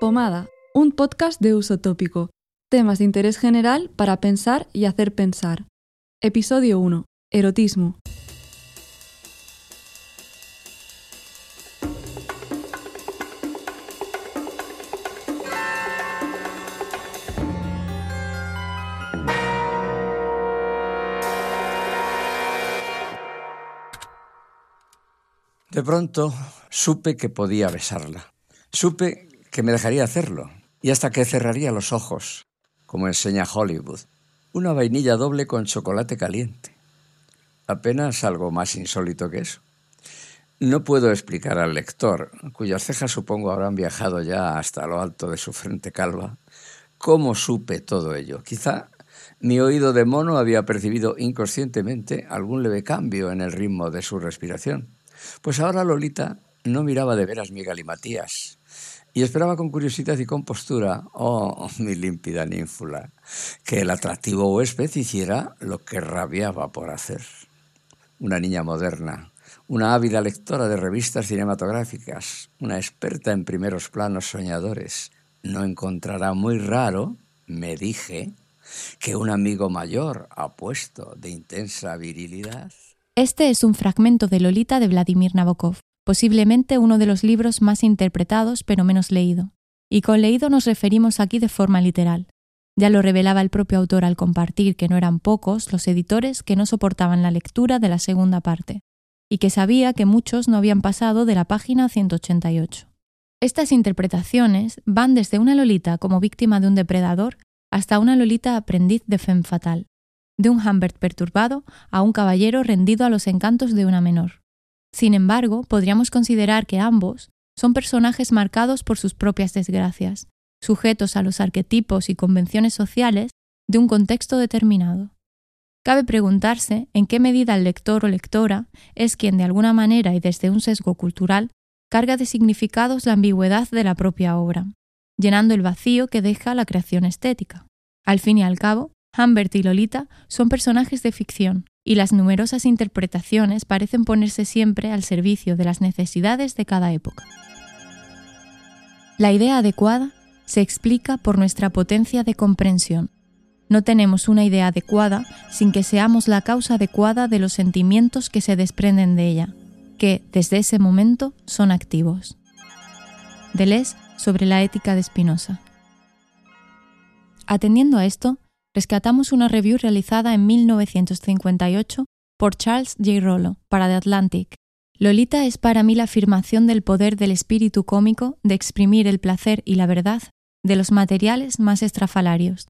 Pomada, un podcast de uso tópico. Temas de interés general para pensar y hacer pensar. Episodio 1. Erotismo. De pronto supe que podía besarla. Supe que me dejaría hacerlo y hasta que cerraría los ojos, como enseña Hollywood. Una vainilla doble con chocolate caliente. Apenas algo más insólito que eso. No puedo explicar al lector, cuyas cejas supongo habrán viajado ya hasta lo alto de su frente calva, cómo supe todo ello. Quizá mi oído de mono había percibido inconscientemente algún leve cambio en el ritmo de su respiración pues ahora Lolita no miraba de veras mi galimatías y esperaba con curiosidad y compostura, oh, mi límpida ninfula, que el atractivo huésped hiciera lo que rabiaba por hacer. Una niña moderna, una ávida lectora de revistas cinematográficas, una experta en primeros planos soñadores, no encontrará muy raro, me dije, que un amigo mayor apuesto de intensa virilidad este es un fragmento de Lolita de Vladimir Nabokov, posiblemente uno de los libros más interpretados pero menos leído. Y con leído nos referimos aquí de forma literal. Ya lo revelaba el propio autor al compartir que no eran pocos los editores que no soportaban la lectura de la segunda parte, y que sabía que muchos no habían pasado de la página 188. Estas interpretaciones van desde una Lolita como víctima de un depredador hasta una Lolita aprendiz de femme fatal, de un Humbert perturbado a un caballero rendido a los encantos de una menor. Sin embargo, podríamos considerar que ambos son personajes marcados por sus propias desgracias, sujetos a los arquetipos y convenciones sociales de un contexto determinado. Cabe preguntarse en qué medida el lector o lectora es quien de alguna manera y desde un sesgo cultural carga de significados la ambigüedad de la propia obra, llenando el vacío que deja la creación estética. Al fin y al cabo, Humbert y Lolita son personajes de ficción, y las numerosas interpretaciones parecen ponerse siempre al servicio de las necesidades de cada época. La idea adecuada se explica por nuestra potencia de comprensión. No tenemos una idea adecuada sin que seamos la causa adecuada de los sentimientos que se desprenden de ella, que, desde ese momento, son activos. Deleuze sobre la ética de Spinoza. Atendiendo a esto, rescatamos una review realizada en 1958 por Charles J. Rollo para The Atlantic. Lolita es para mí la afirmación del poder del espíritu cómico de exprimir el placer y la verdad de los materiales más estrafalarios.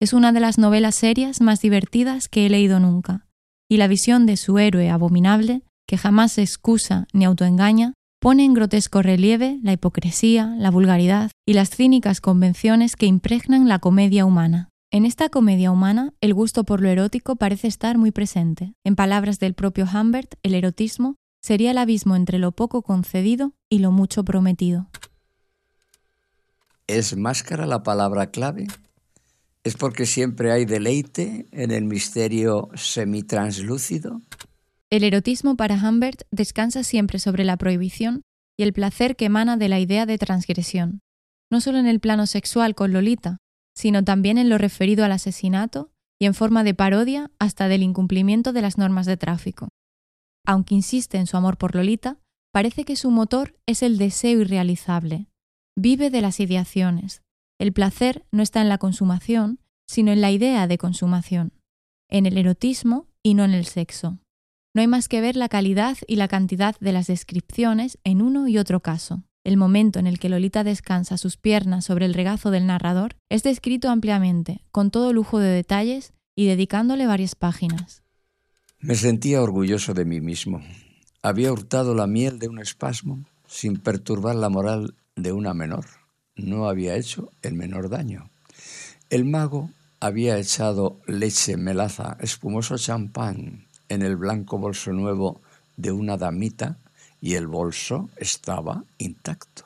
Es una de las novelas serias más divertidas que he leído nunca, y la visión de su héroe abominable, que jamás se excusa ni autoengaña, pone en grotesco relieve la hipocresía, la vulgaridad y las cínicas convenciones que impregnan la comedia humana. En esta comedia humana, el gusto por lo erótico parece estar muy presente. En palabras del propio Humbert, el erotismo sería el abismo entre lo poco concedido y lo mucho prometido. ¿Es máscara la palabra clave? ¿Es porque siempre hay deleite en el misterio semitranslúcido? El erotismo para Humbert descansa siempre sobre la prohibición y el placer que emana de la idea de transgresión, no solo en el plano sexual con Lolita, sino también en lo referido al asesinato y en forma de parodia hasta del incumplimiento de las normas de tráfico. Aunque insiste en su amor por Lolita, parece que su motor es el deseo irrealizable. Vive de las ideaciones. El placer no está en la consumación, sino en la idea de consumación, en el erotismo y no en el sexo. No hay más que ver la calidad y la cantidad de las descripciones en uno y otro caso. El momento en el que Lolita descansa sus piernas sobre el regazo del narrador es descrito ampliamente, con todo lujo de detalles y dedicándole varias páginas. Me sentía orgulloso de mí mismo. Había hurtado la miel de un espasmo sin perturbar la moral de una menor. No había hecho el menor daño. El mago había echado leche, melaza, espumoso champán en el blanco bolso nuevo de una damita y el bolso estaba intacto.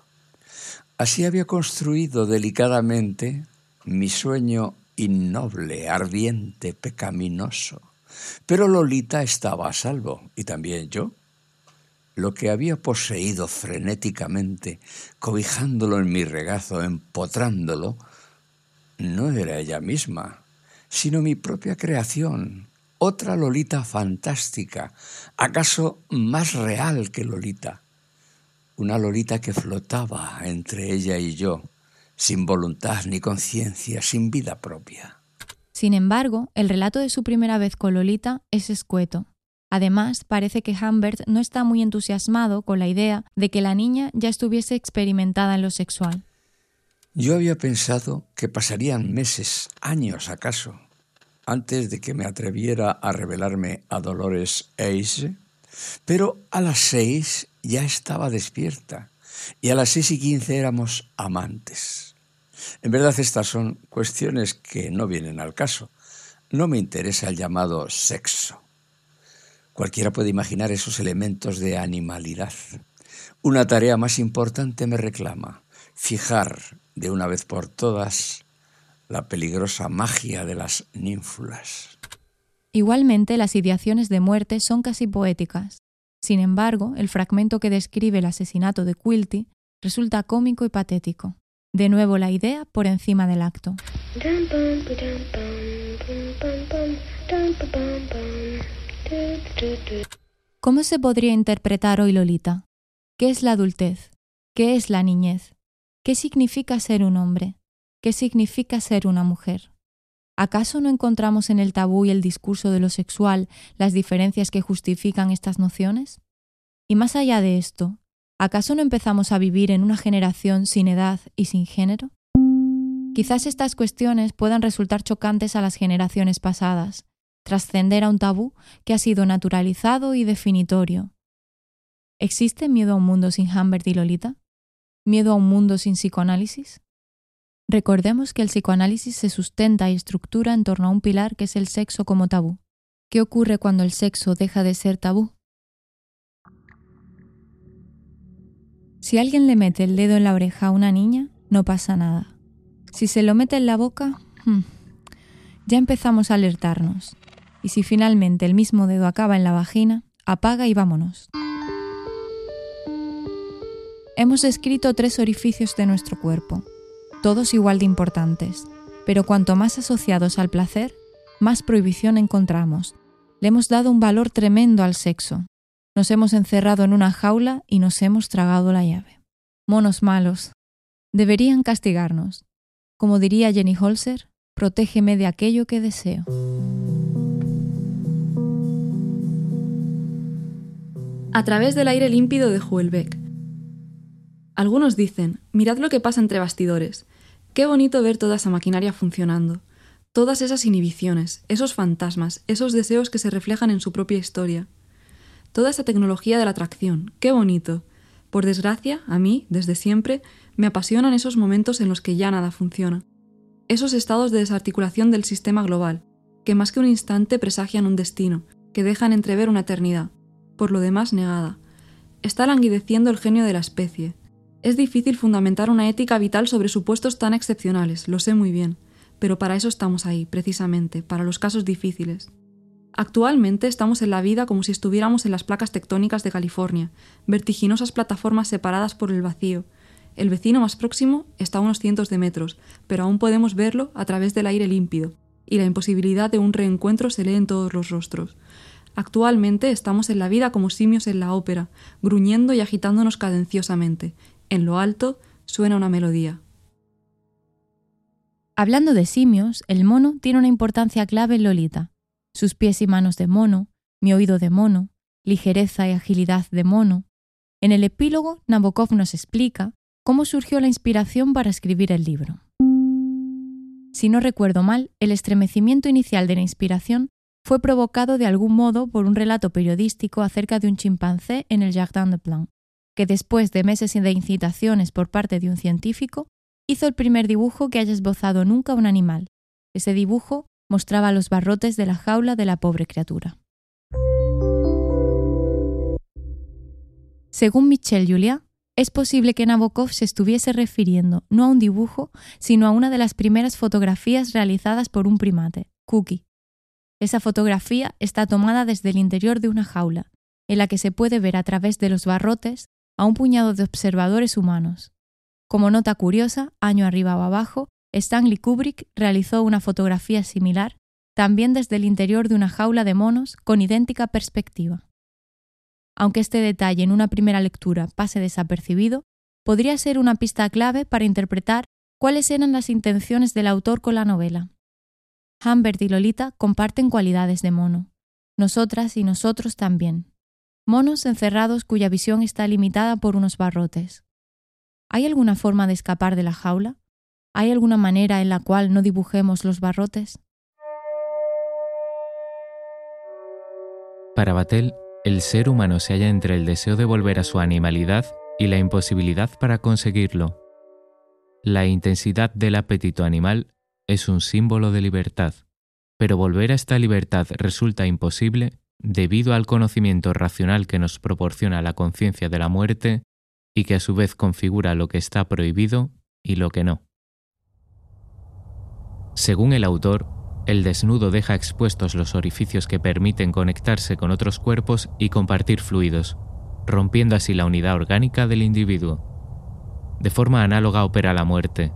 Así había construido delicadamente mi sueño innoble, ardiente, pecaminoso. Pero Lolita estaba a salvo, y también yo. Lo que había poseído frenéticamente, cobijándolo en mi regazo, empotrándolo, no era ella misma, sino mi propia creación, otra Lolita fantástica, acaso más real que Lolita, una Lolita que flotaba entre ella y yo, sin voluntad ni conciencia, sin vida propia. Sin embargo, el relato de su primera vez con Lolita es escueto. Además, parece que Humbert no está muy entusiasmado con la idea de que la niña ya estuviese experimentada en lo sexual. Yo había pensado que pasarían meses, años acaso, antes de que me atreviera a revelarme a Dolores Eise, pero a las seis ya estaba despierta y a las seis y quince éramos amantes. En verdad estas son cuestiones que no vienen al caso. No me interesa el llamado sexo. Cualquiera puede imaginar esos elementos de animalidad. Una tarea más importante me reclama, fijar de una vez por todas la peligrosa magia de las ninfulas. Igualmente, las ideaciones de muerte son casi poéticas. Sin embargo, el fragmento que describe el asesinato de Quilty resulta cómico y patético. De nuevo la idea por encima del acto. ¿Cómo se podría interpretar hoy Lolita? ¿Qué es la adultez? ¿Qué es la niñez? ¿Qué significa ser un hombre? ¿Qué significa ser una mujer? ¿Acaso no encontramos en el tabú y el discurso de lo sexual las diferencias que justifican estas nociones? Y más allá de esto, ¿acaso no empezamos a vivir en una generación sin edad y sin género? Quizás estas cuestiones puedan resultar chocantes a las generaciones pasadas, trascender a un tabú que ha sido naturalizado y definitorio. ¿Existe miedo a un mundo sin Humbert y Lolita? ¿Miedo a un mundo sin psicoanálisis? Recordemos que el psicoanálisis se sustenta y estructura en torno a un pilar que es el sexo como tabú. ¿Qué ocurre cuando el sexo deja de ser tabú? Si alguien le mete el dedo en la oreja a una niña, no pasa nada. Si se lo mete en la boca, hmm, ya empezamos a alertarnos. Y si finalmente el mismo dedo acaba en la vagina, apaga y vámonos. Hemos descrito tres orificios de nuestro cuerpo, todos igual de importantes, pero cuanto más asociados al placer, más prohibición encontramos. Le hemos dado un valor tremendo al sexo. Nos hemos encerrado en una jaula y nos hemos tragado la llave. Monos malos. Deberían castigarnos. Como diría Jenny Holzer, protégeme de aquello que deseo. A través del aire límpido de Huelbeck. Algunos dicen, mirad lo que pasa entre bastidores. Qué bonito ver toda esa maquinaria funcionando, todas esas inhibiciones, esos fantasmas, esos deseos que se reflejan en su propia historia. Toda esa tecnología de la atracción, qué bonito. Por desgracia, a mí, desde siempre, me apasionan esos momentos en los que ya nada funciona. Esos estados de desarticulación del sistema global, que más que un instante presagian un destino, que dejan entrever una eternidad, por lo demás negada. Está languideciendo el genio de la especie, es difícil fundamentar una ética vital sobre supuestos tan excepcionales, lo sé muy bien, pero para eso estamos ahí, precisamente, para los casos difíciles. Actualmente estamos en la vida como si estuviéramos en las placas tectónicas de California, vertiginosas plataformas separadas por el vacío. El vecino más próximo está a unos cientos de metros, pero aún podemos verlo a través del aire límpido, y la imposibilidad de un reencuentro se lee en todos los rostros. Actualmente estamos en la vida como simios en la ópera, gruñendo y agitándonos cadenciosamente, en lo alto suena una melodía. Hablando de simios, el mono tiene una importancia clave en Lolita. Sus pies y manos de mono, mi oído de mono, ligereza y agilidad de mono. En el epílogo, Nabokov nos explica cómo surgió la inspiración para escribir el libro. Si no recuerdo mal, el estremecimiento inicial de la inspiración fue provocado de algún modo por un relato periodístico acerca de un chimpancé en el Jardin de Plan que después de meses de incitaciones por parte de un científico, hizo el primer dibujo que haya esbozado nunca un animal. Ese dibujo mostraba los barrotes de la jaula de la pobre criatura. Según Michel Julia, es posible que Nabokov se estuviese refiriendo no a un dibujo, sino a una de las primeras fotografías realizadas por un primate, Cookie. Esa fotografía está tomada desde el interior de una jaula, en la que se puede ver a través de los barrotes a un puñado de observadores humanos. Como nota curiosa, año arriba o abajo, Stanley Kubrick realizó una fotografía similar, también desde el interior de una jaula de monos con idéntica perspectiva. Aunque este detalle en una primera lectura pase desapercibido, podría ser una pista clave para interpretar cuáles eran las intenciones del autor con la novela. Humbert y Lolita comparten cualidades de mono, nosotras y nosotros también. Monos encerrados cuya visión está limitada por unos barrotes. ¿Hay alguna forma de escapar de la jaula? ¿Hay alguna manera en la cual no dibujemos los barrotes? Para Batel, el ser humano se halla entre el deseo de volver a su animalidad y la imposibilidad para conseguirlo. La intensidad del apetito animal es un símbolo de libertad, pero volver a esta libertad resulta imposible debido al conocimiento racional que nos proporciona la conciencia de la muerte y que a su vez configura lo que está prohibido y lo que no. Según el autor, el desnudo deja expuestos los orificios que permiten conectarse con otros cuerpos y compartir fluidos, rompiendo así la unidad orgánica del individuo. De forma análoga opera la muerte,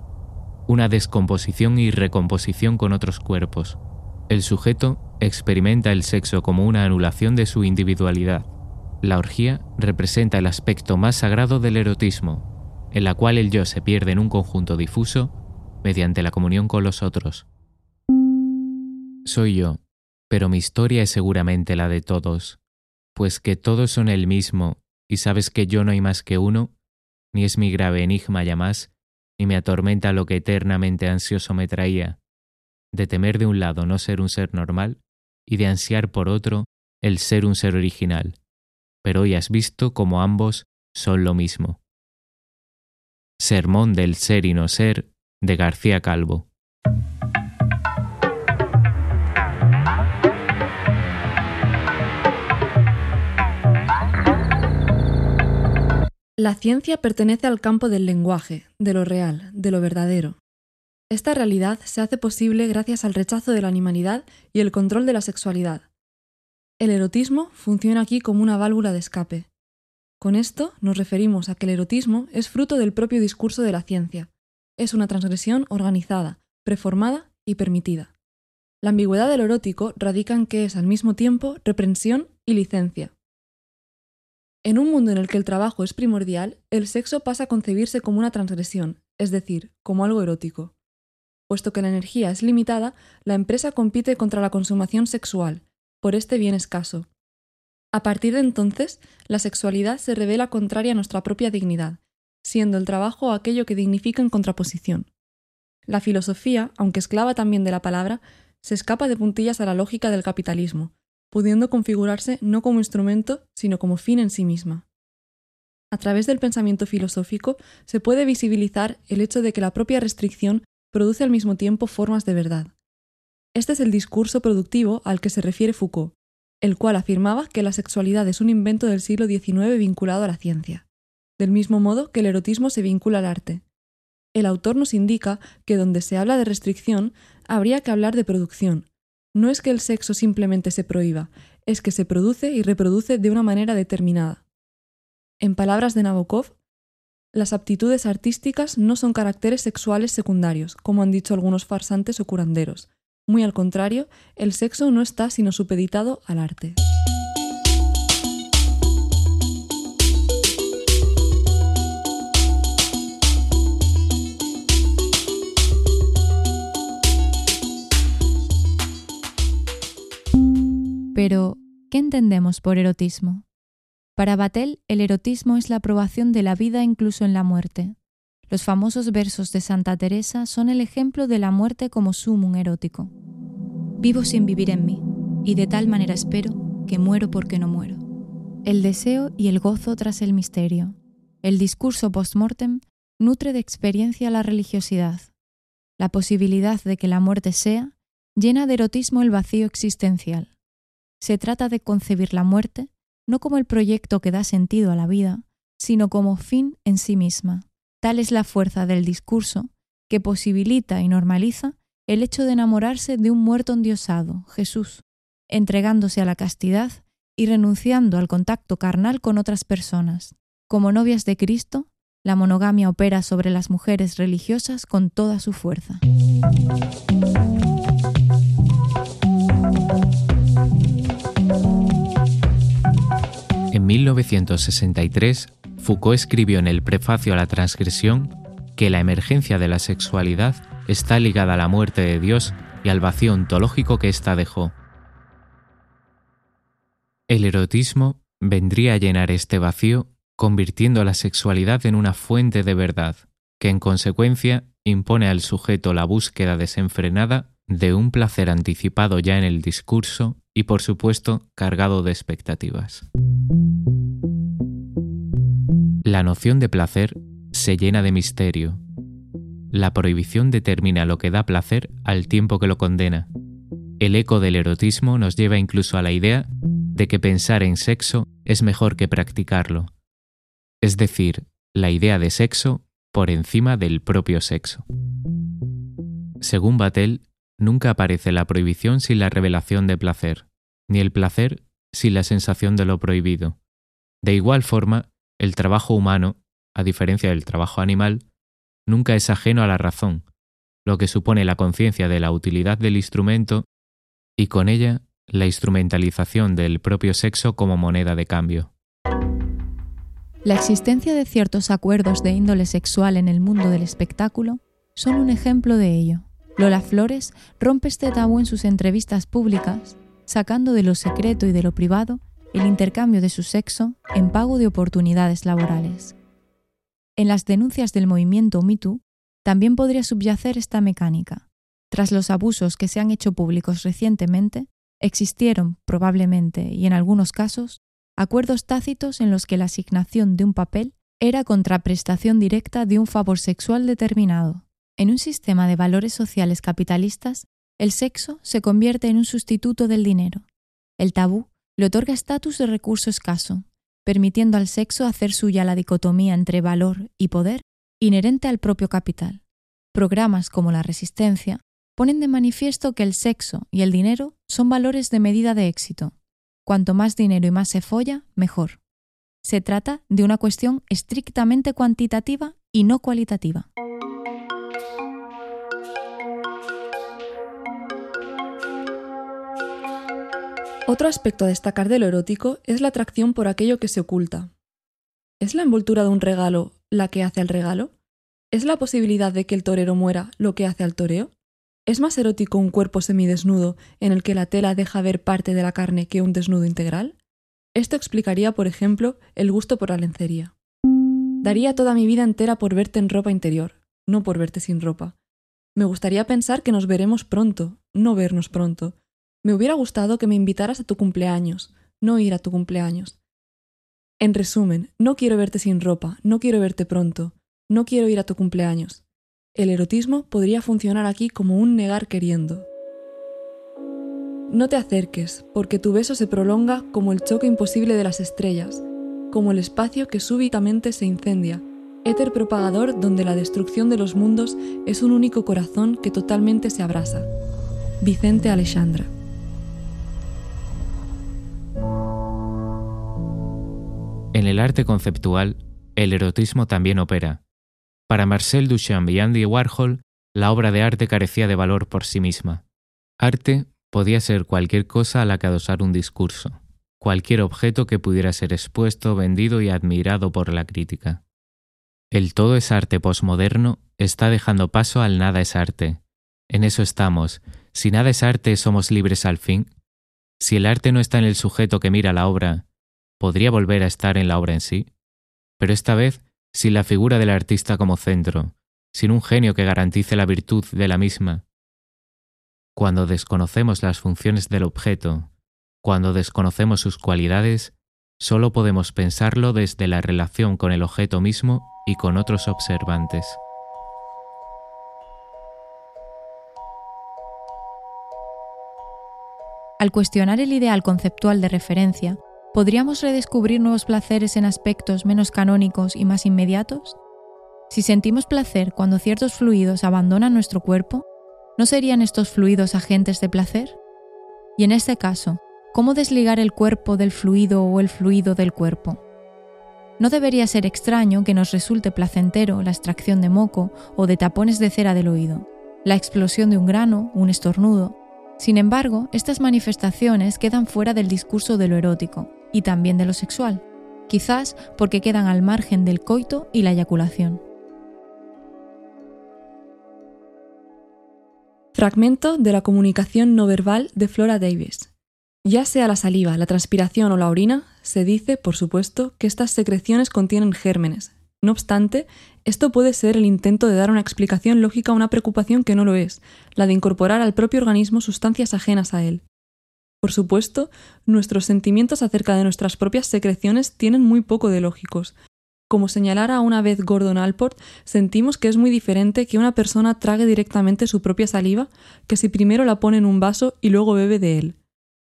una descomposición y recomposición con otros cuerpos. El sujeto experimenta el sexo como una anulación de su individualidad. La orgía representa el aspecto más sagrado del erotismo, en la cual el yo se pierde en un conjunto difuso mediante la comunión con los otros. Soy yo, pero mi historia es seguramente la de todos, pues que todos son el mismo y sabes que yo no hay más que uno, ni es mi grave enigma ya más, ni me atormenta lo que eternamente ansioso me traía, de temer de un lado no ser un ser normal y de ansiar por otro el ser un ser original, pero hoy has visto como ambos son lo mismo. Sermón del ser y no ser de García Calvo. La ciencia pertenece al campo del lenguaje, de lo real, de lo verdadero. Esta realidad se hace posible gracias al rechazo de la animalidad y el control de la sexualidad. El erotismo funciona aquí como una válvula de escape. Con esto nos referimos a que el erotismo es fruto del propio discurso de la ciencia. Es una transgresión organizada, preformada y permitida. La ambigüedad de lo erótico radica en que es al mismo tiempo reprensión y licencia. En un mundo en el que el trabajo es primordial, el sexo pasa a concebirse como una transgresión, es decir, como algo erótico. Puesto que la energía es limitada, la empresa compite contra la consumación sexual, por este bien escaso. A partir de entonces, la sexualidad se revela contraria a nuestra propia dignidad, siendo el trabajo aquello que dignifica en contraposición. La filosofía, aunque esclava también de la palabra, se escapa de puntillas a la lógica del capitalismo, pudiendo configurarse no como instrumento, sino como fin en sí misma. A través del pensamiento filosófico se puede visibilizar el hecho de que la propia restricción produce al mismo tiempo formas de verdad. Este es el discurso productivo al que se refiere Foucault, el cual afirmaba que la sexualidad es un invento del siglo XIX vinculado a la ciencia, del mismo modo que el erotismo se vincula al arte. El autor nos indica que donde se habla de restricción, habría que hablar de producción, no es que el sexo simplemente se prohíba, es que se produce y reproduce de una manera determinada. En palabras de Nabokov, las aptitudes artísticas no son caracteres sexuales secundarios, como han dicho algunos farsantes o curanderos. Muy al contrario, el sexo no está sino supeditado al arte. Pero, ¿qué entendemos por erotismo? Para Batel, el erotismo es la aprobación de la vida incluso en la muerte. Los famosos versos de Santa Teresa son el ejemplo de la muerte como sumum erótico. Vivo sin vivir en mí, y de tal manera espero que muero porque no muero. El deseo y el gozo tras el misterio. El discurso post-mortem nutre de experiencia la religiosidad. La posibilidad de que la muerte sea llena de erotismo el vacío existencial. Se trata de concebir la muerte no como el proyecto que da sentido a la vida, sino como fin en sí misma. Tal es la fuerza del discurso que posibilita y normaliza el hecho de enamorarse de un muerto endiosado, Jesús, entregándose a la castidad y renunciando al contacto carnal con otras personas. Como novias de Cristo, la monogamia opera sobre las mujeres religiosas con toda su fuerza. 1963, Foucault escribió en el prefacio a la transgresión que la emergencia de la sexualidad está ligada a la muerte de Dios y al vacío ontológico que ésta dejó. El erotismo vendría a llenar este vacío convirtiendo la sexualidad en una fuente de verdad, que en consecuencia impone al sujeto la búsqueda desenfrenada de un placer anticipado ya en el discurso y por supuesto cargado de expectativas. La noción de placer se llena de misterio. La prohibición determina lo que da placer al tiempo que lo condena. El eco del erotismo nos lleva incluso a la idea de que pensar en sexo es mejor que practicarlo, es decir, la idea de sexo por encima del propio sexo. Según Batel, nunca aparece la prohibición sin la revelación de placer, ni el placer sin la sensación de lo prohibido. De igual forma, el trabajo humano, a diferencia del trabajo animal, nunca es ajeno a la razón, lo que supone la conciencia de la utilidad del instrumento y con ella la instrumentalización del propio sexo como moneda de cambio. La existencia de ciertos acuerdos de índole sexual en el mundo del espectáculo son un ejemplo de ello. Lola Flores rompe este tabú en sus entrevistas públicas, sacando de lo secreto y de lo privado el intercambio de su sexo en pago de oportunidades laborales. En las denuncias del movimiento MeToo también podría subyacer esta mecánica. Tras los abusos que se han hecho públicos recientemente, existieron, probablemente y en algunos casos, acuerdos tácitos en los que la asignación de un papel era contraprestación directa de un favor sexual determinado. En un sistema de valores sociales capitalistas, el sexo se convierte en un sustituto del dinero. El tabú le otorga estatus de recurso escaso, permitiendo al sexo hacer suya la dicotomía entre valor y poder inherente al propio capital. Programas como la resistencia ponen de manifiesto que el sexo y el dinero son valores de medida de éxito. Cuanto más dinero y más se folla, mejor. Se trata de una cuestión estrictamente cuantitativa y no cualitativa. Otro aspecto a destacar de lo erótico es la atracción por aquello que se oculta. ¿Es la envoltura de un regalo la que hace al regalo? ¿Es la posibilidad de que el torero muera lo que hace al toreo? ¿Es más erótico un cuerpo semidesnudo en el que la tela deja ver parte de la carne que un desnudo integral? Esto explicaría, por ejemplo, el gusto por la lencería. Daría toda mi vida entera por verte en ropa interior, no por verte sin ropa. Me gustaría pensar que nos veremos pronto, no vernos pronto, me hubiera gustado que me invitaras a tu cumpleaños, no ir a tu cumpleaños. En resumen, no quiero verte sin ropa, no quiero verte pronto, no quiero ir a tu cumpleaños. El erotismo podría funcionar aquí como un negar queriendo. No te acerques, porque tu beso se prolonga como el choque imposible de las estrellas, como el espacio que súbitamente se incendia, éter propagador donde la destrucción de los mundos es un único corazón que totalmente se abrasa. Vicente Alexandra En el arte conceptual, el erotismo también opera. Para Marcel Duchamp y Andy Warhol, la obra de arte carecía de valor por sí misma. Arte podía ser cualquier cosa a la que adosar un discurso, cualquier objeto que pudiera ser expuesto, vendido y admirado por la crítica. El todo es arte posmoderno está dejando paso al nada es arte. En eso estamos. Si nada es arte, somos libres al fin. Si el arte no está en el sujeto que mira la obra, podría volver a estar en la obra en sí, pero esta vez sin la figura del artista como centro, sin un genio que garantice la virtud de la misma. Cuando desconocemos las funciones del objeto, cuando desconocemos sus cualidades, solo podemos pensarlo desde la relación con el objeto mismo y con otros observantes. Al cuestionar el ideal conceptual de referencia, ¿podríamos redescubrir nuevos placeres en aspectos menos canónicos y más inmediatos? Si sentimos placer cuando ciertos fluidos abandonan nuestro cuerpo, ¿no serían estos fluidos agentes de placer? Y en este caso, ¿cómo desligar el cuerpo del fluido o el fluido del cuerpo? No debería ser extraño que nos resulte placentero la extracción de moco o de tapones de cera del oído, la explosión de un grano, un estornudo. Sin embargo, estas manifestaciones quedan fuera del discurso de lo erótico y también de lo sexual, quizás porque quedan al margen del coito y la eyaculación. Fragmento de la comunicación no verbal de Flora Davis. Ya sea la saliva, la transpiración o la orina, se dice, por supuesto, que estas secreciones contienen gérmenes. No obstante, esto puede ser el intento de dar una explicación lógica a una preocupación que no lo es, la de incorporar al propio organismo sustancias ajenas a él. Por supuesto, nuestros sentimientos acerca de nuestras propias secreciones tienen muy poco de lógicos. Como señalara una vez Gordon Alport, sentimos que es muy diferente que una persona trague directamente su propia saliva que si primero la pone en un vaso y luego bebe de él.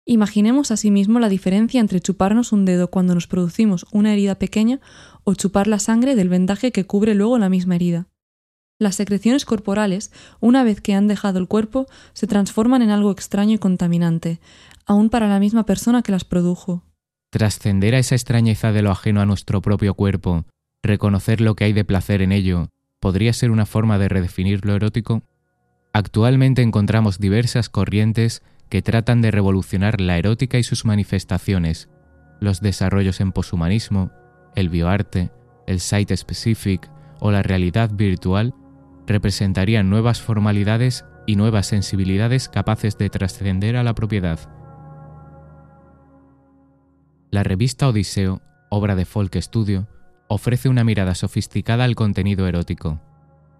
Imaginemos asimismo la diferencia entre chuparnos un dedo cuando nos producimos una herida pequeña o chupar la sangre del vendaje que cubre luego la misma herida. Las secreciones corporales, una vez que han dejado el cuerpo, se transforman en algo extraño y contaminante, aun para la misma persona que las produjo. Trascender a esa extrañeza de lo ajeno a nuestro propio cuerpo, reconocer lo que hay de placer en ello, ¿podría ser una forma de redefinir lo erótico? Actualmente encontramos diversas corrientes que tratan de revolucionar la erótica y sus manifestaciones, los desarrollos en poshumanismo, el bioarte, el site specific o la realidad virtual representarían nuevas formalidades y nuevas sensibilidades capaces de trascender a la propiedad. La revista Odiseo, obra de Folk Studio, ofrece una mirada sofisticada al contenido erótico,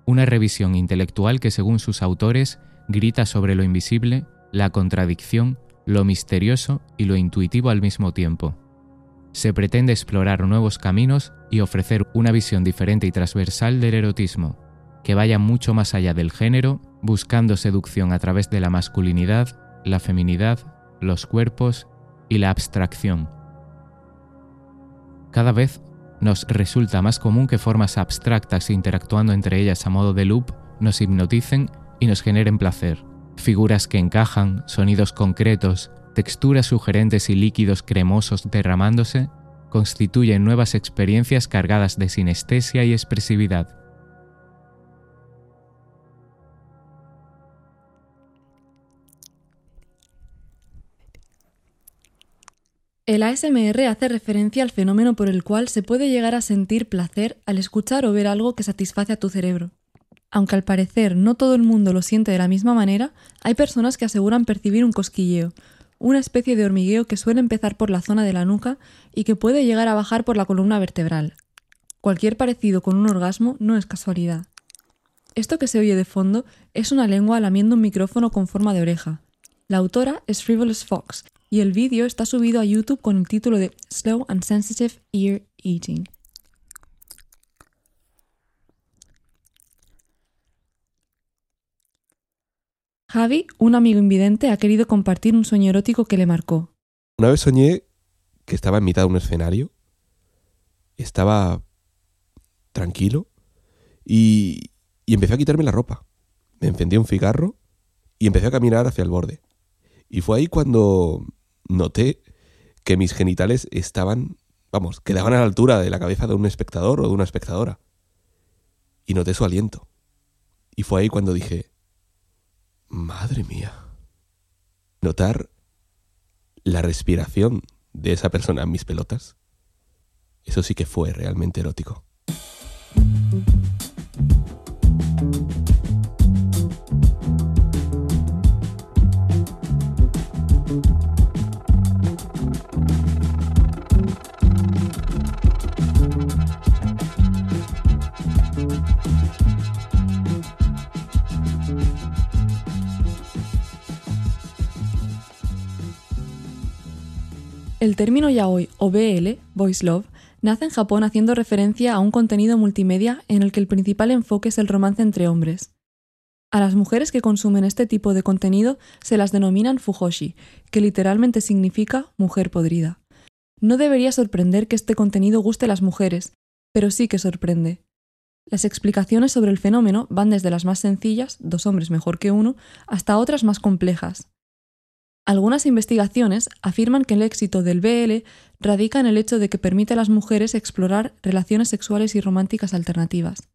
una revisión intelectual que según sus autores grita sobre lo invisible la contradicción, lo misterioso y lo intuitivo al mismo tiempo. Se pretende explorar nuevos caminos y ofrecer una visión diferente y transversal del erotismo, que vaya mucho más allá del género, buscando seducción a través de la masculinidad, la feminidad, los cuerpos y la abstracción. Cada vez nos resulta más común que formas abstractas interactuando entre ellas a modo de loop nos hipnoticen y nos generen placer figuras que encajan, sonidos concretos, texturas sugerentes y líquidos cremosos derramándose, constituyen nuevas experiencias cargadas de sinestesia y expresividad. El ASMR hace referencia al fenómeno por el cual se puede llegar a sentir placer al escuchar o ver algo que satisface a tu cerebro. Aunque al parecer no todo el mundo lo siente de la misma manera, hay personas que aseguran percibir un cosquilleo, una especie de hormigueo que suele empezar por la zona de la nuca y que puede llegar a bajar por la columna vertebral. Cualquier parecido con un orgasmo no es casualidad. Esto que se oye de fondo es una lengua lamiendo un micrófono con forma de oreja. La autora es Frivolous Fox y el vídeo está subido a YouTube con el título de Slow and Sensitive Ear Eating. Javi, un amigo invidente, ha querido compartir un sueño erótico que le marcó. Una vez soñé que estaba en mitad de un escenario, estaba tranquilo y, y empecé a quitarme la ropa. Me encendí un cigarro y empecé a caminar hacia el borde. Y fue ahí cuando noté que mis genitales estaban, vamos, quedaban a la altura de la cabeza de un espectador o de una espectadora. Y noté su aliento. Y fue ahí cuando dije, Madre mía. Notar la respiración de esa persona en mis pelotas. Eso sí que fue realmente erótico. El término yaoi o BL, Voice Love, nace en Japón haciendo referencia a un contenido multimedia en el que el principal enfoque es el romance entre hombres. A las mujeres que consumen este tipo de contenido se las denominan fujoshi, que literalmente significa mujer podrida. No debería sorprender que este contenido guste a las mujeres, pero sí que sorprende. Las explicaciones sobre el fenómeno van desde las más sencillas, dos hombres mejor que uno, hasta otras más complejas. Algunas investigaciones afirman que el éxito del BL radica en el hecho de que permite a las mujeres explorar relaciones sexuales y románticas alternativas.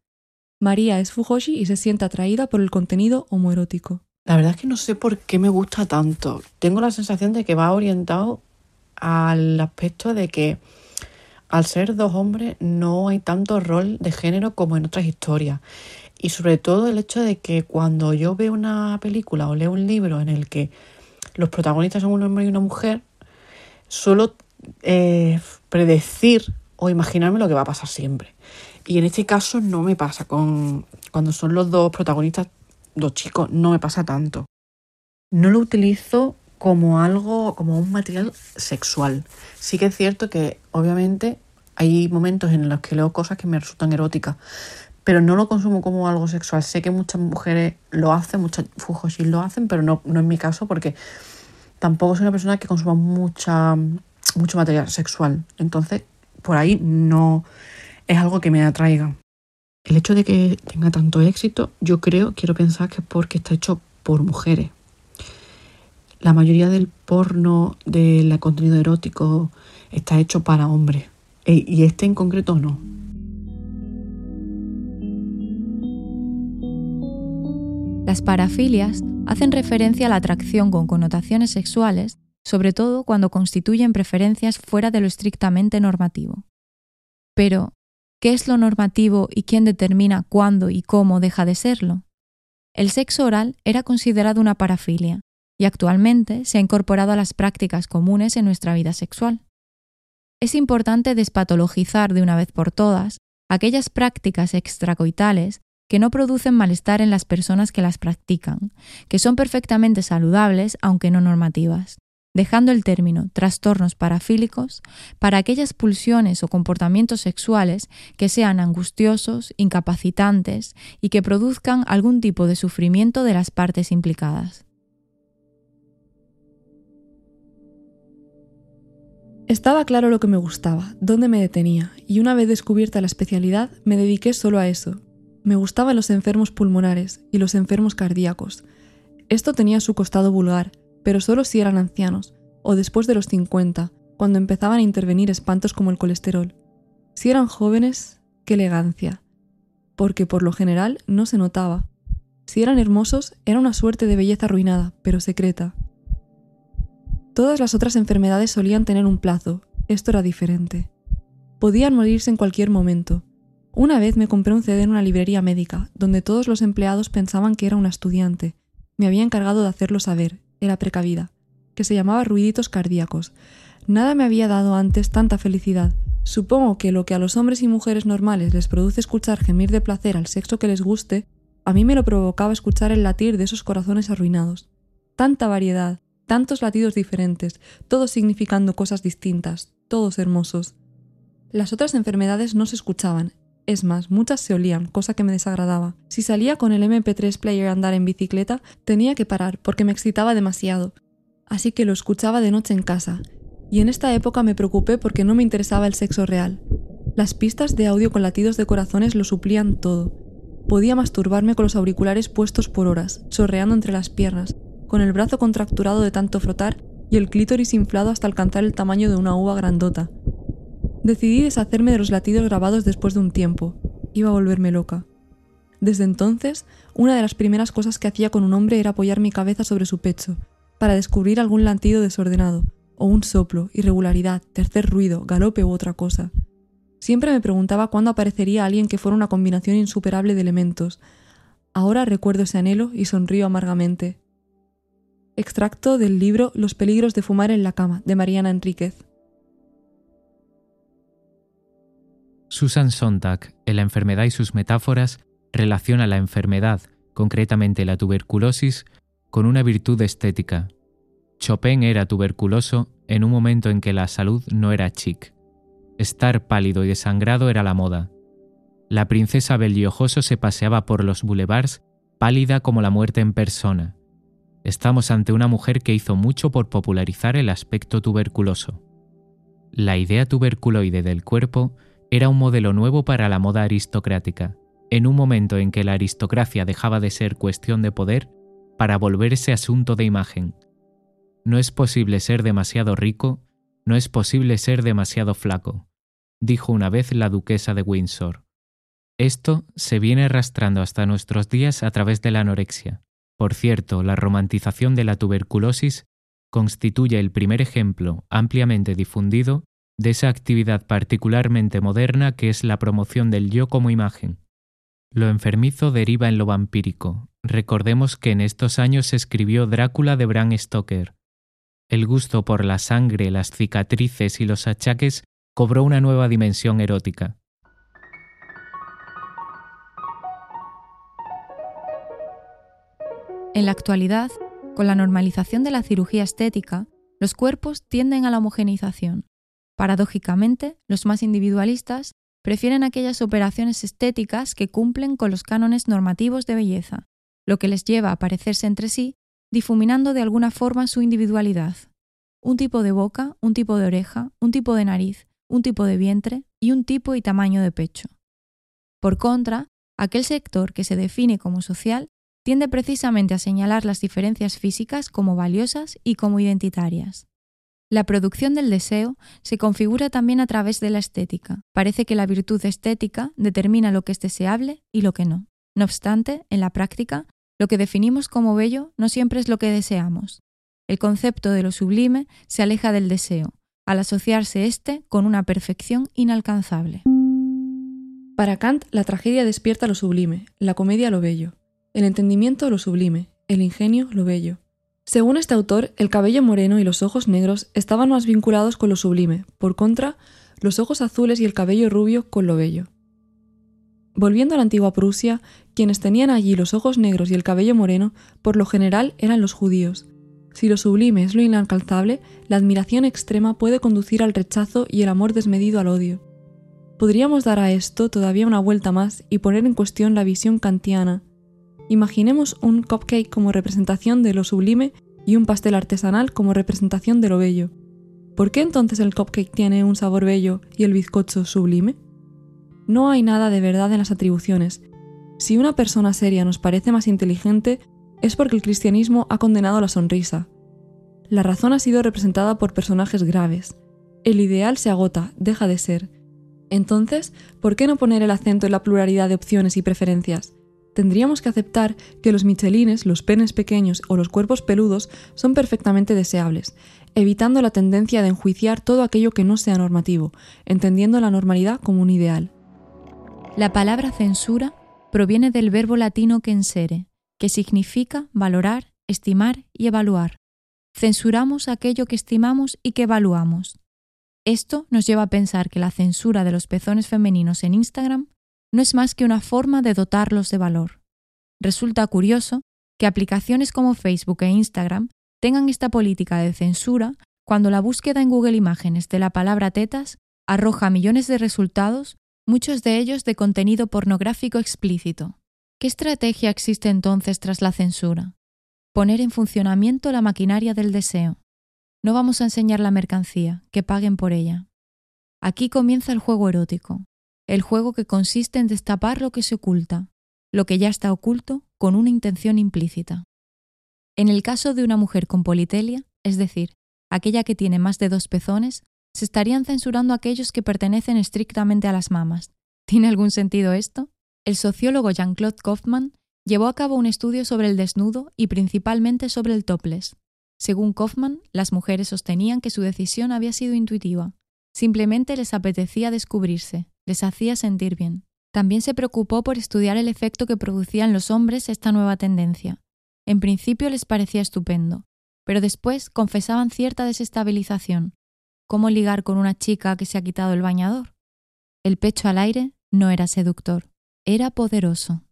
María es Fujoshi y se siente atraída por el contenido homoerótico. La verdad es que no sé por qué me gusta tanto. Tengo la sensación de que va orientado al aspecto de que al ser dos hombres no hay tanto rol de género como en otras historias. Y sobre todo el hecho de que cuando yo veo una película o leo un libro en el que los protagonistas son un hombre y una mujer, suelo eh, predecir o imaginarme lo que va a pasar siempre. Y en este caso no me pasa con cuando son los dos protagonistas, dos chicos, no me pasa tanto. No lo utilizo como algo, como un material sexual. Sí que es cierto que obviamente hay momentos en los que leo cosas que me resultan eróticas, pero no lo consumo como algo sexual. Sé que muchas mujeres lo hacen, muchas fujoshis lo hacen, pero no, no es mi caso porque tampoco soy una persona que consuma mucha, mucho material sexual. Entonces, por ahí no es algo que me atraiga. El hecho de que tenga tanto éxito, yo creo, quiero pensar que es porque está hecho por mujeres la mayoría del porno, del contenido erótico, está hecho para hombres. E, y este en concreto no. Las parafilias hacen referencia a la atracción con connotaciones sexuales, sobre todo cuando constituyen preferencias fuera de lo estrictamente normativo. Pero, ¿qué es lo normativo y quién determina cuándo y cómo deja de serlo? El sexo oral era considerado una parafilia, y actualmente se ha incorporado a las prácticas comunes en nuestra vida sexual. Es importante despatologizar de una vez por todas aquellas prácticas extracoitales que no producen malestar en las personas que las practican, que son perfectamente saludables aunque no normativas, dejando el término trastornos parafílicos para aquellas pulsiones o comportamientos sexuales que sean angustiosos, incapacitantes y que produzcan algún tipo de sufrimiento de las partes implicadas. Estaba claro lo que me gustaba, dónde me detenía, y una vez descubierta la especialidad, me dediqué solo a eso. Me gustaban los enfermos pulmonares y los enfermos cardíacos. Esto tenía su costado vulgar, pero solo si eran ancianos, o después de los 50, cuando empezaban a intervenir espantos como el colesterol. Si eran jóvenes, qué elegancia, porque por lo general no se notaba. Si eran hermosos, era una suerte de belleza arruinada, pero secreta. Todas las otras enfermedades solían tener un plazo, esto era diferente. Podían morirse en cualquier momento. Una vez me compré un CD en una librería médica, donde todos los empleados pensaban que era una estudiante. Me había encargado de hacerlo saber, era precavida, que se llamaba Ruiditos Cardíacos. Nada me había dado antes tanta felicidad. Supongo que lo que a los hombres y mujeres normales les produce escuchar gemir de placer al sexo que les guste, a mí me lo provocaba escuchar el latir de esos corazones arruinados. Tanta variedad, tantos latidos diferentes, todos significando cosas distintas, todos hermosos. Las otras enfermedades no se escuchaban, es más, muchas se olían, cosa que me desagradaba. Si salía con el MP3 player a andar en bicicleta, tenía que parar porque me excitaba demasiado, así que lo escuchaba de noche en casa. Y en esta época me preocupé porque no me interesaba el sexo real. Las pistas de audio con latidos de corazones lo suplían todo. Podía masturbarme con los auriculares puestos por horas, chorreando entre las piernas, con el brazo contracturado de tanto frotar y el clítoris inflado hasta alcanzar el tamaño de una uva grandota. Decidí deshacerme de los latidos grabados después de un tiempo. Iba a volverme loca. Desde entonces, una de las primeras cosas que hacía con un hombre era apoyar mi cabeza sobre su pecho, para descubrir algún latido desordenado, o un soplo, irregularidad, tercer ruido, galope u otra cosa. Siempre me preguntaba cuándo aparecería alguien que fuera una combinación insuperable de elementos. Ahora recuerdo ese anhelo y sonrío amargamente. Extracto del libro Los peligros de fumar en la cama, de Mariana Enríquez. Susan Sontag, en La enfermedad y sus metáforas, relaciona la enfermedad, concretamente la tuberculosis, con una virtud estética. Chopin era tuberculoso en un momento en que la salud no era chic. Estar pálido y desangrado era la moda. La princesa Belgiojoso se paseaba por los boulevards pálida como la muerte en persona. Estamos ante una mujer que hizo mucho por popularizar el aspecto tuberculoso. La idea tuberculoide del cuerpo era un modelo nuevo para la moda aristocrática, en un momento en que la aristocracia dejaba de ser cuestión de poder para volverse asunto de imagen. No es posible ser demasiado rico, no es posible ser demasiado flaco, dijo una vez la duquesa de Windsor. Esto se viene arrastrando hasta nuestros días a través de la anorexia. Por cierto, la romantización de la tuberculosis constituye el primer ejemplo ampliamente difundido de esa actividad particularmente moderna que es la promoción del yo como imagen. Lo enfermizo deriva en lo vampírico. Recordemos que en estos años se escribió Drácula de Bram Stoker. El gusto por la sangre, las cicatrices y los achaques cobró una nueva dimensión erótica. En la actualidad, con la normalización de la cirugía estética, los cuerpos tienden a la homogeneización. Paradójicamente, los más individualistas prefieren aquellas operaciones estéticas que cumplen con los cánones normativos de belleza, lo que les lleva a parecerse entre sí, difuminando de alguna forma su individualidad. Un tipo de boca, un tipo de oreja, un tipo de nariz, un tipo de vientre y un tipo y tamaño de pecho. Por contra, aquel sector que se define como social tiende precisamente a señalar las diferencias físicas como valiosas y como identitarias. La producción del deseo se configura también a través de la estética. Parece que la virtud estética determina lo que es deseable y lo que no. No obstante, en la práctica, lo que definimos como bello no siempre es lo que deseamos. El concepto de lo sublime se aleja del deseo, al asociarse éste con una perfección inalcanzable. Para Kant, la tragedia despierta lo sublime, la comedia lo bello, el entendimiento lo sublime, el ingenio lo bello. Según este autor, el cabello moreno y los ojos negros estaban más vinculados con lo sublime, por contra, los ojos azules y el cabello rubio con lo bello. Volviendo a la antigua Prusia, quienes tenían allí los ojos negros y el cabello moreno, por lo general eran los judíos. Si lo sublime es lo inalcanzable, la admiración extrema puede conducir al rechazo y el amor desmedido al odio. Podríamos dar a esto todavía una vuelta más y poner en cuestión la visión kantiana, Imaginemos un cupcake como representación de lo sublime y un pastel artesanal como representación de lo bello. ¿Por qué entonces el cupcake tiene un sabor bello y el bizcocho sublime? No hay nada de verdad en las atribuciones. Si una persona seria nos parece más inteligente, es porque el cristianismo ha condenado la sonrisa. La razón ha sido representada por personajes graves. El ideal se agota, deja de ser. Entonces, ¿por qué no poner el acento en la pluralidad de opciones y preferencias? Tendríamos que aceptar que los michelines, los penes pequeños o los cuerpos peludos son perfectamente deseables, evitando la tendencia de enjuiciar todo aquello que no sea normativo, entendiendo la normalidad como un ideal. La palabra censura proviene del verbo latino censere, que significa valorar, estimar y evaluar. Censuramos aquello que estimamos y que evaluamos. Esto nos lleva a pensar que la censura de los pezones femeninos en Instagram no es más que una forma de dotarlos de valor. Resulta curioso que aplicaciones como Facebook e Instagram tengan esta política de censura cuando la búsqueda en Google Imágenes de la palabra tetas arroja millones de resultados, muchos de ellos de contenido pornográfico explícito. ¿Qué estrategia existe entonces tras la censura? Poner en funcionamiento la maquinaria del deseo. No vamos a enseñar la mercancía, que paguen por ella. Aquí comienza el juego erótico, el juego que consiste en destapar lo que se oculta, lo que ya está oculto con una intención implícita. En el caso de una mujer con politelia, es decir, aquella que tiene más de dos pezones, se estarían censurando aquellos que pertenecen estrictamente a las mamas. ¿Tiene algún sentido esto? El sociólogo Jean-Claude Kaufmann llevó a cabo un estudio sobre el desnudo y principalmente sobre el topless. Según Kaufmann, las mujeres sostenían que su decisión había sido intuitiva. Simplemente les apetecía descubrirse, les hacía sentir bien. También se preocupó por estudiar el efecto que producía en los hombres esta nueva tendencia. En principio les parecía estupendo, pero después confesaban cierta desestabilización. ¿Cómo ligar con una chica que se ha quitado el bañador? El pecho al aire no era seductor, era poderoso.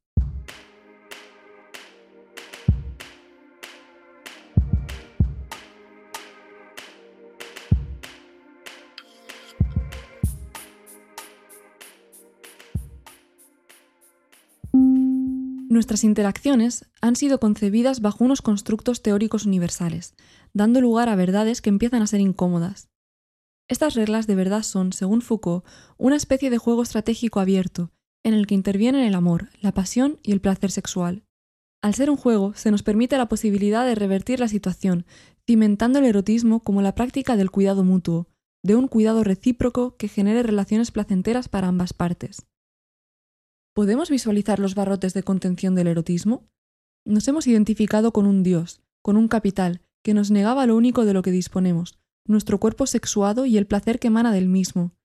Nuestras interacciones han sido concebidas bajo unos constructos teóricos universales, dando lugar a verdades que empiezan a ser incómodas. Estas reglas de verdad son, según Foucault, una especie de juego estratégico abierto, en el que intervienen el amor, la pasión y el placer sexual. Al ser un juego, se nos permite la posibilidad de revertir la situación, cimentando el erotismo como la práctica del cuidado mutuo, de un cuidado recíproco que genere relaciones placenteras para ambas partes. ¿Podemos visualizar los barrotes de contención del erotismo? Nos hemos identificado con un dios, con un capital, que nos negaba lo único de lo que disponemos, nuestro cuerpo sexuado y el placer que emana del mismo.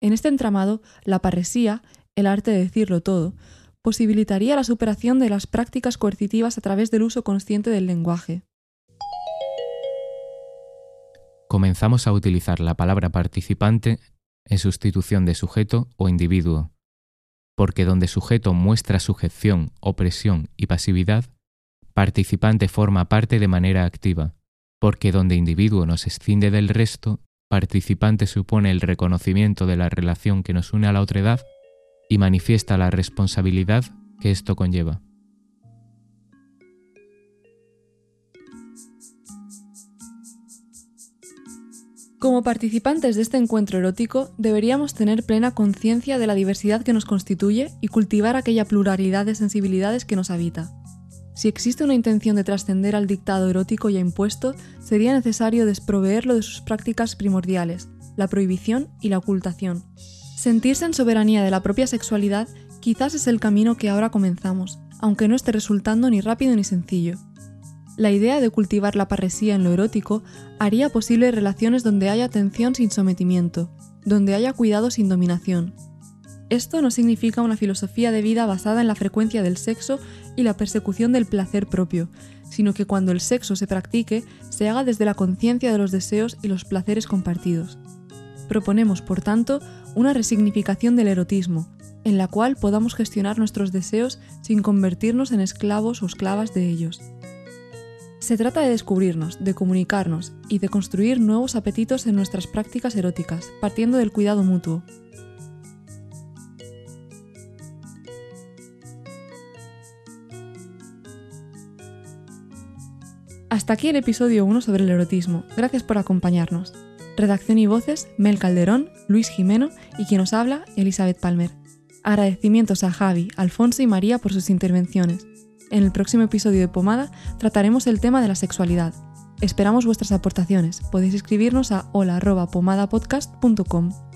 En este entramado, la parresía, el arte de decirlo todo, posibilitaría la superación de las prácticas coercitivas a través del uso consciente del lenguaje. Comenzamos a utilizar la palabra participante en sustitución de sujeto o individuo, porque donde sujeto muestra sujeción, opresión y pasividad, participante forma parte de manera activa, porque donde individuo nos escinde del resto, participante supone el reconocimiento de la relación que nos une a la otredad y manifiesta la responsabilidad que esto conlleva. Como participantes de este encuentro erótico, deberíamos tener plena conciencia de la diversidad que nos constituye y cultivar aquella pluralidad de sensibilidades que nos habita. Si existe una intención de trascender al dictado erótico ya impuesto, sería necesario desproveerlo de sus prácticas primordiales, la prohibición y la ocultación. Sentirse en soberanía de la propia sexualidad quizás es el camino que ahora comenzamos, aunque no esté resultando ni rápido ni sencillo. La idea de cultivar la parresía en lo erótico haría posible relaciones donde haya atención sin sometimiento, donde haya cuidado sin dominación. Esto no significa una filosofía de vida basada en la frecuencia del sexo y la persecución del placer propio, sino que cuando el sexo se practique, se haga desde la conciencia de los deseos y los placeres compartidos. Proponemos, por tanto, una resignificación del erotismo, en la cual podamos gestionar nuestros deseos sin convertirnos en esclavos o esclavas de ellos. Se trata de descubrirnos, de comunicarnos y de construir nuevos apetitos en nuestras prácticas eróticas, partiendo del cuidado mutuo. Hasta aquí el episodio 1 sobre el erotismo. Gracias por acompañarnos. Redacción y voces, Mel Calderón, Luis Jimeno y quien os habla, Elizabeth Palmer. Agradecimientos a Javi, Alfonso y María por sus intervenciones. En el próximo episodio de Pomada trataremos el tema de la sexualidad. Esperamos vuestras aportaciones. Podéis escribirnos a hola.pomadapodcast.com.